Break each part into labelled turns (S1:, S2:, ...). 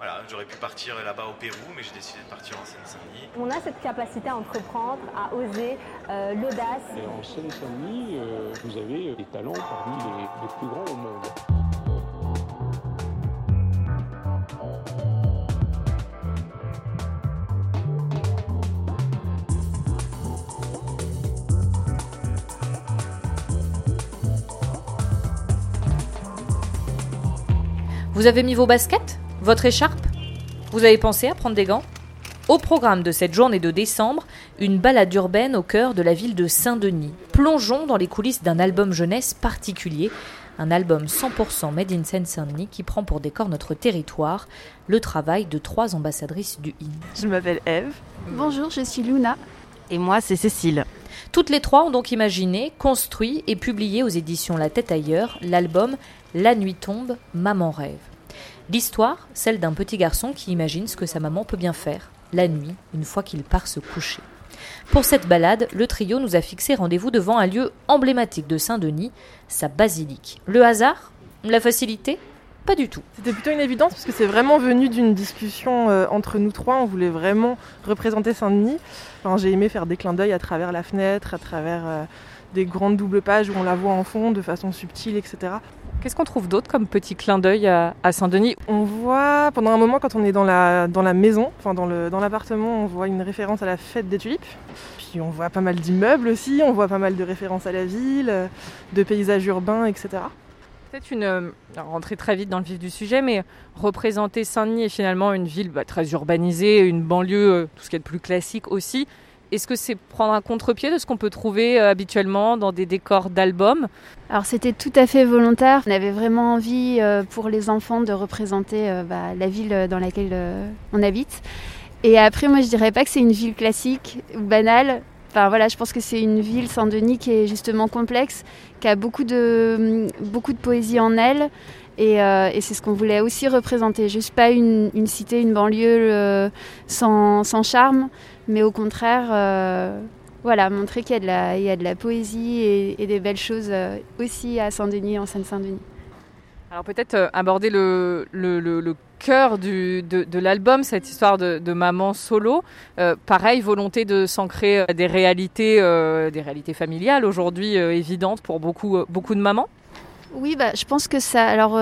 S1: voilà, j'aurais pu partir là-bas au Pérou, mais j'ai décidé de partir en Seine-Saint-Denis.
S2: On a cette capacité à entreprendre, à oser, euh, l'audace.
S3: En Seine-Saint-Denis, euh, vous avez des talents parmi les, les plus grands au monde.
S4: Vous avez mis vos baskets? Votre écharpe? Vous avez pensé à prendre des gants? Au programme de cette journée de décembre, une balade urbaine au cœur de la ville de Saint-Denis. Plongeons dans les coulisses d'un album jeunesse particulier, un album 100% Made in Seine-Saint-Denis qui prend pour décor notre territoire, le travail de trois ambassadrices du IN.
S5: Je m'appelle Eve.
S6: Bonjour, je suis Luna.
S5: Et moi, c'est Cécile.
S4: Toutes les trois ont donc imaginé, construit et publié aux éditions La Tête ailleurs l'album La nuit tombe, Maman rêve. L'histoire, celle d'un petit garçon qui imagine ce que sa maman peut bien faire, la nuit, une fois qu'il part se coucher. Pour cette balade, le trio nous a fixé rendez-vous devant un lieu emblématique de Saint-Denis, sa basilique. Le hasard? La facilité? Pas du tout.
S5: C'était plutôt une évidence parce que c'est vraiment venu d'une discussion euh, entre nous trois. On voulait vraiment représenter Saint-Denis. J'ai aimé faire des clins d'œil à travers la fenêtre, à travers euh, des grandes doubles pages où on la voit en fond de façon subtile, etc.
S7: Qu'est-ce qu'on trouve d'autre comme petit clin d'œil à, à Saint-Denis?
S5: On voit, pendant un moment, quand on est dans la, dans la maison, enfin dans le- dans l'appartement, on voit une référence à la fête des tulipes. Puis on voit pas mal d'immeubles aussi, on voit pas mal de références à la ville, de paysages urbains, etc.
S7: Peut-être une euh, rentrer très vite dans le vif du sujet, mais représenter Saint-Denis est finalement une ville bah, très urbanisée, une banlieue, euh, tout ce qui est de plus classique aussi. Est-ce que c'est prendre un contre-pied de ce qu'on peut trouver euh, habituellement dans des décors d'albums?
S6: Alors c'était tout à fait volontaire. On avait vraiment envie euh, pour les enfants de représenter euh, bah, la ville dans laquelle on habite. Et après, moi je dirais pas que c'est une ville classique ou banale. Enfin voilà, je pense que c'est une ville Saint-Denis qui est justement complexe, qui a beaucoup de, beaucoup de poésie en elle. Et, c'est ce qu'on voulait aussi représenter. Juste pas une, cité, une banlieue sans charme, mais au contraire, euh, voilà, montrer qu'il y a de la, il y a de la poésie et, et des belles choses euh, aussi à Saint-Denis, en Seine-Saint-Denis.
S7: Alors peut-être euh, aborder le, le, le- le cœur du- de, de l'album, cette histoire de, de maman solo. Euh, pareil, volonté de s'ancrer des réalités, euh, des réalités familiales aujourd'hui euh, évidentes pour beaucoup, beaucoup de mamans.
S6: Oui, bah, je pense que ça. Alors,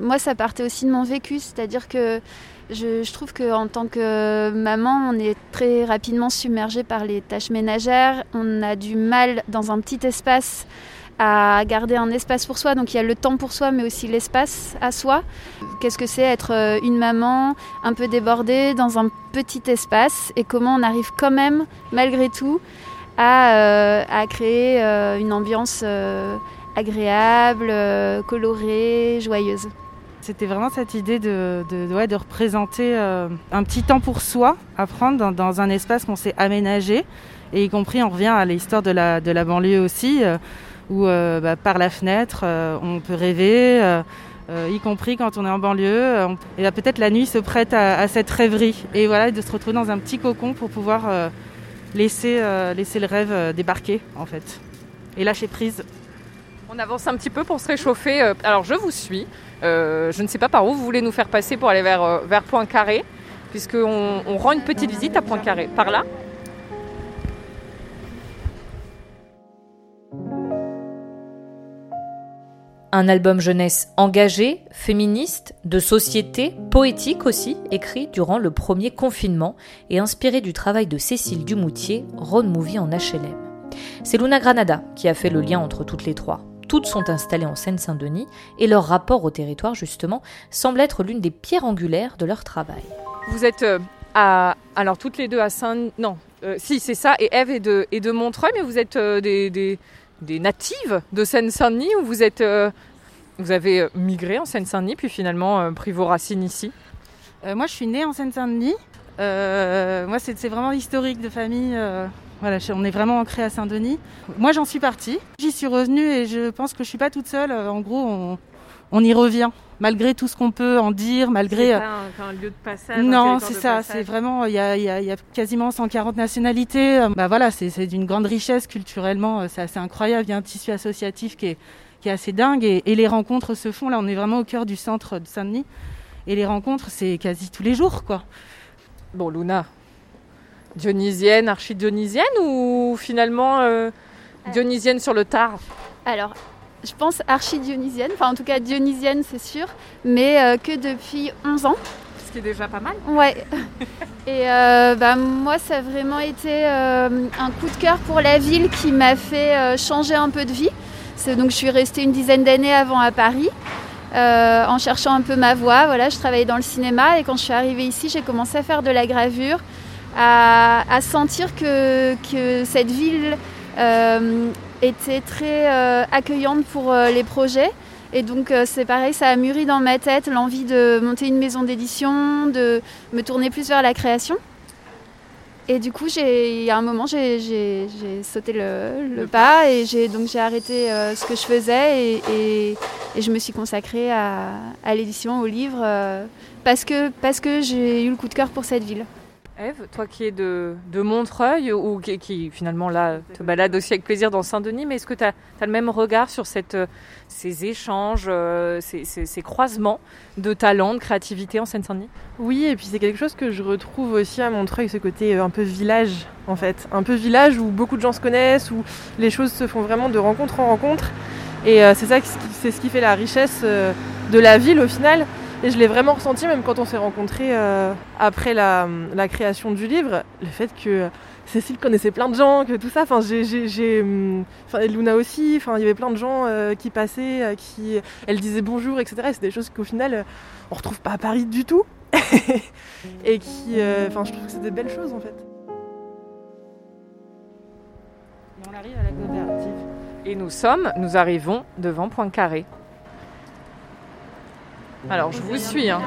S6: moi, ça partait aussi de mon vécu, c'est-à-dire que je, trouve qu'en tant que maman, on est très rapidement submergé par les tâches ménagères. On a du mal dans un petit espace à garder un espace pour soi. Donc, il y a le temps pour soi, mais aussi l'espace à soi. Qu'est-ce que c'est être euh, une maman un peu débordée dans un petit espace? Et comment on arrive quand même, malgré tout, à, euh, créer euh, une ambiance. agréable, colorée, joyeuse?
S8: C'était vraiment cette idée de, représenter euh, un petit temps pour soi à prendre dans, un espace qu'on s'est aménagé. Et y compris, on revient à l'histoire de la, banlieue aussi, euh, où euh, bah, par la fenêtre, on peut rêver, y compris quand on est en banlieue. et là, peut-être la nuit se prête à, cette rêverie. Et voilà, de se retrouver dans un petit cocon pour pouvoir laisser, laisser le rêve débarquer, en fait. Et lâcher prise.
S7: On avance un petit peu pour se réchauffer. Euh, Alors je vous suis. Euh, je ne sais pas par où vous voulez nous faire passer pour aller vers, euh, vers Poincaré, puisqu'on on rend une petite visite à Poincaré. Par là
S4: Un album jeunesse engagé, féministe, de société, poétique aussi, écrit durant le premier confinement et inspiré du travail de Cécile Dumoutier, Road Movie en HLM. C'est Luna Granada qui a fait le lien entre toutes les trois. Toutes sont installées en Seine-Saint-Denis et leur rapport au territoire, justement, semble être l'une des pierres angulaires de leur travail.
S7: Vous êtes euh, à. Alors toutes les deux à Saint. Non, euh, si, c'est ça. Et Eve est de, est de Montreuil, mais vous êtes euh, des, des, des natives de Seine-Saint-Denis ou vous êtes. euh, vous avez migré en Seine-Saint-Denis, puis finalement euh, pris vos racines ici?
S8: Euh, moi, je suis née en Seine-Saint-Denis. Euh, moi, c'est c'est vraiment historique de famille. Voilà, on est vraiment ancré à Saint-Denis. Moi, j'en suis partie. J'y suis revenue et je pense que je suis pas toute seule. Euh, En gros, on, on y revient. Malgré tout ce qu'on peut en dire, malgré. euh,
S7: un, lieu de passage
S8: non, c'est ça. C'est vraiment. Il y a, il y a- il y a quasiment 140 nationalités. Euh, Bah voilà, c'est c'est d'une grande richesse culturellement. C'est assez incroyable. Il y a un tissu associatif qui est, qui est assez dingue et, et les rencontres se font. Là, on est vraiment au cœur du centre de Saint-Denis. Et les rencontres, c'est quasi tous les jours, quoi.
S7: Bon, Luna, dionysienne, archi-dionysienne ou finalement euh, dionysienne sur le tard?
S6: Alors, je pense archi-dionysienne, enfin en tout cas dionysienne, c'est sûr, mais euh, que depuis 11 ans.
S7: Ce qui est déjà pas mal.
S6: Ouais. Et euh, bah, moi, ça a vraiment été euh, un coup de cœur pour la ville qui m'a fait euh, changer un peu de vie. Donc, je suis restée une dizaine d'années avant à Paris. euh, en cherchant un peu ma voie, voilà, je travaillais dans le cinéma et quand je suis arrivée ici, j'ai commencé à faire de la gravure, à, à sentir que, que cette ville euh, était très euh, accueillante pour euh, les projets. Et donc c'est pareil, ça a mûri dans ma tête l'envie de monter une maison d'édition, de me tourner plus vers la création. Et du coup, j'ai, il y a un moment, j'ai, sauté le, le pas et j'ai, donc j'ai arrêté euh, ce que je faisais et, et- et je me suis consacrée à, à l'édition, au livre, euh, parce, que, parce que j'ai eu le coup de cœur pour cette ville.
S7: Eve, toi qui es de, Montreuil ou qui, finalement là te balade aussi avec plaisir dans Saint-Denis, mais est-ce que tu as, le même regard sur euh, ces échanges, euh, ces, croisements de talent, de créativité en Seine-Saint-Denis?
S5: Oui, et puis c'est quelque chose que je retrouve aussi à Montreuil, ce côté euh, un peu village en fait. Un peu village où beaucoup de gens se connaissent, où les choses se font vraiment de rencontre en rencontre. Et c'est ça, c'est ce qui fait la richesse de la ville au final. Et je l'ai vraiment ressenti même quand on s'est rencontrés euh, après la, création du livre, le fait que Cécile connaissait plein de gens, que tout ça. Enfin, j'ai, hum, enfin, et Luna aussi. Enfin, il y avait plein de gens euh, qui passaient, euh, qui, elle disait bonjour, etc. Et c'est des choses qu'au final, euh, on retrouve pas à Paris du tout. et qui, euh, enfin, je trouve que c'est des belles choses en fait.
S8: Et.
S7: Et nous sommes, nous arrivons devant Poincaré. Alors je vous suis. Hein.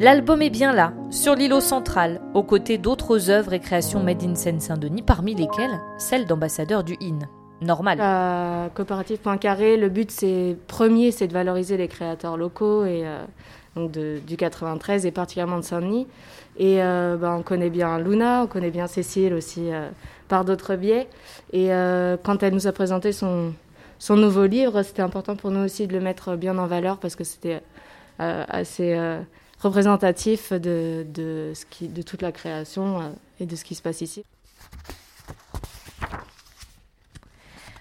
S4: L'album est bien là, sur l'îlot central, aux côtés d'autres œuvres et créations made in Seine-Saint-Denis, parmi lesquelles celle d'ambassadeur du IN. Normal.
S9: La coopérative Poincaré, le but c'est premier, c'est de valoriser les créateurs locaux et euh, donc de- du 93 et particulièrement de Saint-Denis. Et euh, ben, on connaît bien Luna, on connaît bien Cécile aussi euh, par d'autres biais. Et euh, quand elle nous a présenté son, son nouveau livre, c'était important pour nous aussi de le mettre bien en valeur parce que c'était euh, assez euh, représentatif de, de, toute la création euh, et de ce qui se passe ici.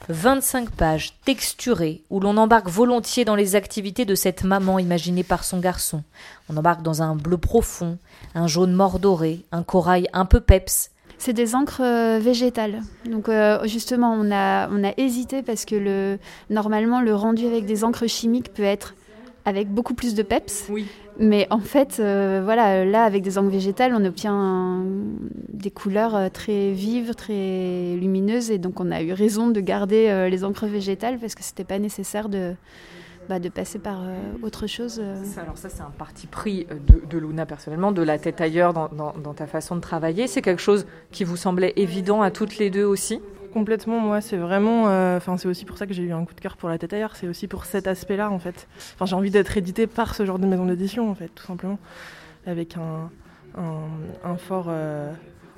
S4: 25 pages texturées où l'on embarque volontiers dans les activités de cette maman imaginée par son garçon. On embarque dans un bleu profond, un jaune mordoré, un corail un peu peps.
S6: C'est des encres euh, végétales. Donc euh, justement, on a, on a hésité parce que le, normalement, le rendu avec des encres chimiques peut être avec beaucoup plus de peps.
S7: Oui.
S6: Mais en fait, euh, voilà, là, avec des encres végétales, on obtient un- des couleurs très vives, très lumineuses. Et donc, on a eu raison de garder les encres végétales parce que c'était pas nécessaire de, bah, de passer par euh, autre chose. euh.
S7: Ça, Alors ça c'est un parti pris euh, de, de Luna personnellement, de la tête ailleurs dans, dans- dans ta façon de travailler. C'est quelque chose qui vous semblait évident à toutes les deux aussi?
S5: Complètement, moi, c'est vraiment. euh, Enfin, c'est aussi pour ça que j'ai eu un coup de cœur pour la tête ailleurs. C'est aussi pour cet aspect-là, en fait. Enfin, j'ai envie d'être édité par ce genre de maison d'édition, en fait, tout simplement, avec un, un, un fort. euh,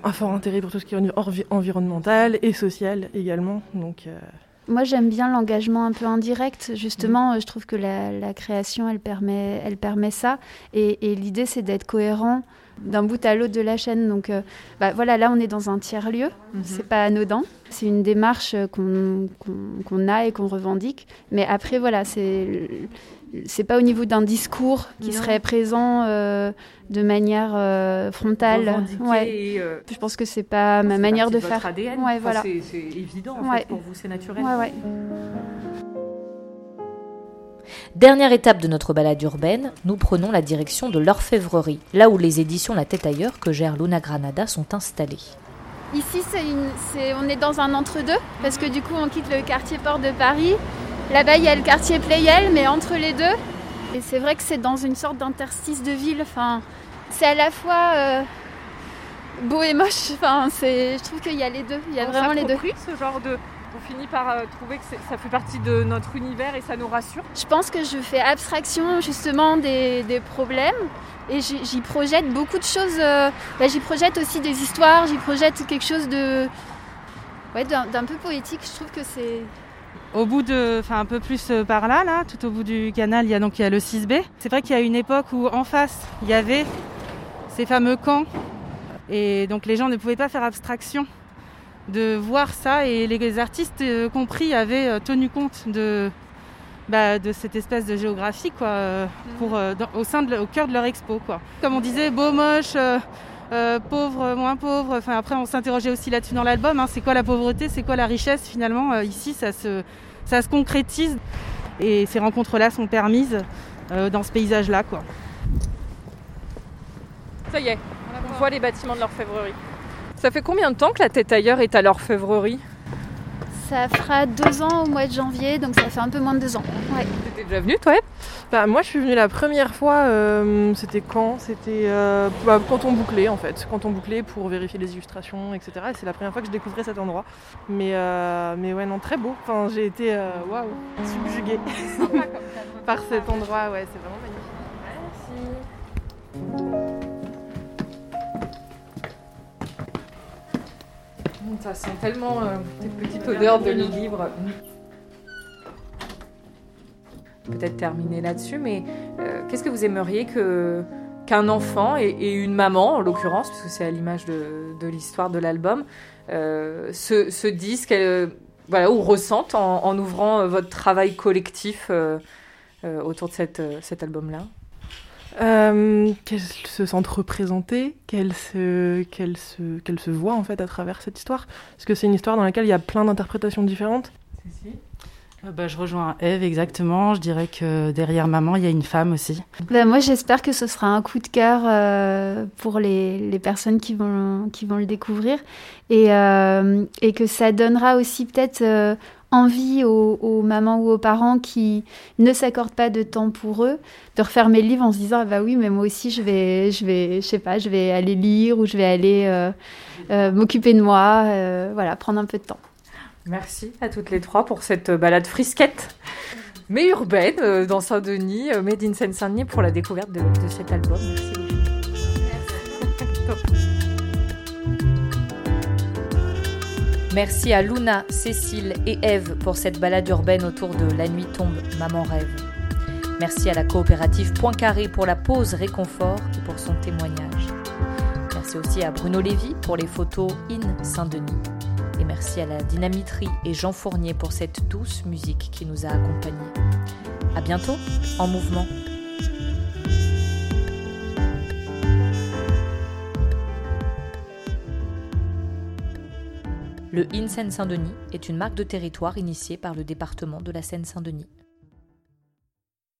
S5: un fort intérêt pour tout ce qui est envi- environnemental et social également. Donc, euh,
S6: Moi, j'aime bien l'engagement un peu indirect. Justement, euh, je trouve que la, création, elle permet, elle permet ça. Et l'idée, c'est d'être cohérent d'un bout à l'autre de la chaîne. Donc, euh, bah, voilà, là, on est dans un tiers lieu. C'est pas anodin. C'est une démarche euh, qu'on a et qu'on revendique. Mais après, voilà, c'est pas au niveau d'un discours qui
S7: Non.
S6: serait présent euh, de manière euh, frontale.
S7: Revendiqué
S6: Ouais.
S7: et,
S6: Je pense que c'est pas ma manière de faire.
S7: ADN.
S6: Ouais,
S7: Enfin,
S6: voilà.
S7: c'est- évident en
S6: Ouais.
S7: fait pour vous, c'est naturel.
S6: Ouais.
S4: Dernière étape de notre balade urbaine, nous prenons la direction de l'orfèvrerie, là où les éditions La Tête ailleurs que gère Luna Granada sont installées.
S6: Ici, c'est une, c'est, on est dans un entre-deux, parce que du coup, on quitte le quartier Port de Paris. Là-bas, il y a le quartier Pleyel, mais entre les deux. Et c'est vrai que c'est dans une sorte d'interstice de ville. Enfin, c'est à la fois euh, beau et moche. Enfin, c'est, je trouve qu'il y a les deux. Il y a
S7: On
S6: vraiment les deux.
S7: s'approprie ce genre de... On finit par euh, trouver que ça fait partie de notre univers et ça nous rassure.
S6: Je pense que je fais abstraction justement des, des problèmes et j'y projette beaucoup de choses. euh, bah, j'y projette aussi des histoires, j'y projette quelque chose de ouais, d'un d'un peu poétique. Je trouve que c'est
S8: Au bout de, enfin un peu plus euh, par là, là, tout au bout du canal, il y a donc il y a le 6B. C'est vrai qu'il y a une époque où en face, il y avait ces fameux camps, et donc les gens ne pouvaient pas faire abstraction de voir ça, et les artistes euh, compris avaient euh, tenu compte de, bah, de cette espèce de géographie, quoi, euh, pour, euh, dans- au sein de, au cœur de leur expo, quoi. Comme on disait, beau, moche. euh, pauvre, moins pauvre. Enfin, après, on s'interrogeait aussi là-dessus dans l'album. hein. C'est quoi la pauvreté? C'est quoi la richesse Finalement, euh, ici, ça se, ça se concrétise. Et ces rencontres-là sont permises euh, dans ce paysage-là. quoi.
S7: Ça y est, on voit les bâtiments de l'orfèvrerie. Ça fait combien de temps que la tête ailleurs est à l'orfèvrerie
S6: Ça fera deux ans au mois de janvier, donc ça fait un peu moins de deux ans. Ouais.
S7: T'étais déjà venue toi
S5: Bah, moi, je suis venue la première fois, euh, c'était quand? C'était euh, bah, quand on bouclait, en fait. Quand on bouclait pour vérifier les illustrations, etc. Et c'est la première fois que je découvrais cet endroit. Mais, euh, mais ouais, non, très beau. Enfin, j'ai été, euh, subjuguée par cet endroit. Ouais, c'est vraiment magnifique. Merci.
S7: Ça sent tellement euh, cette petite odeur de livre. Peut-être terminer là-dessus, mais euh, qu'est-ce que vous aimeriez que qu'un enfant et, et une maman, en l'occurrence, puisque c'est à l'image de, de l'histoire de l'album, euh, se, se disent qu'elle, voilà, ou ressentent en, en ouvrant euh, votre travail collectif euh, euh, autour de cette, euh, cet album-là?
S5: Euh, qu'elle se sente représentée, qu'elle se, qu'elle se, se voit en fait à travers cette histoire. Parce que c'est une histoire dans laquelle il y a plein d'interprétations différentes.
S8: Bah, je rejoins Eve exactement. Je dirais que derrière maman, il y a une femme aussi.
S6: Bah, moi, j'espère que ce sera un coup de cœur euh, pour les, personnes qui vont, qui vont le découvrir et, euh, et que ça donnera aussi peut-être euh, envie aux, mamans ou aux parents qui ne s'accordent pas de temps pour eux de refermer le livre en se disant ah bah oui mais moi aussi je vais je vais je sais pas je vais aller lire ou je vais aller m'occuper de moi voilà prendre un peu de temps
S7: Merci à toutes les trois pour cette balade frisquette, mais urbaine, euh, dans Saint-Denis, euh, Made in Seine-Saint-Denis, pour la découverte de, cet album. Merci.
S4: Merci à Luna, Cécile et Eve pour cette balade urbaine autour de La nuit tombe, maman rêve. Merci à la coopérative Poincaré pour la pause réconfort et pour son témoignage. Merci aussi à Bruno Lévy pour les photos In Saint-Denis. Et merci à la Dynamiterie et Jean Fournier pour cette douce musique qui nous a accompagnés. À bientôt en mouvement. Le IN Seine-Saint-Denis est une marque de territoire initiée par le département de la Seine-Saint-Denis.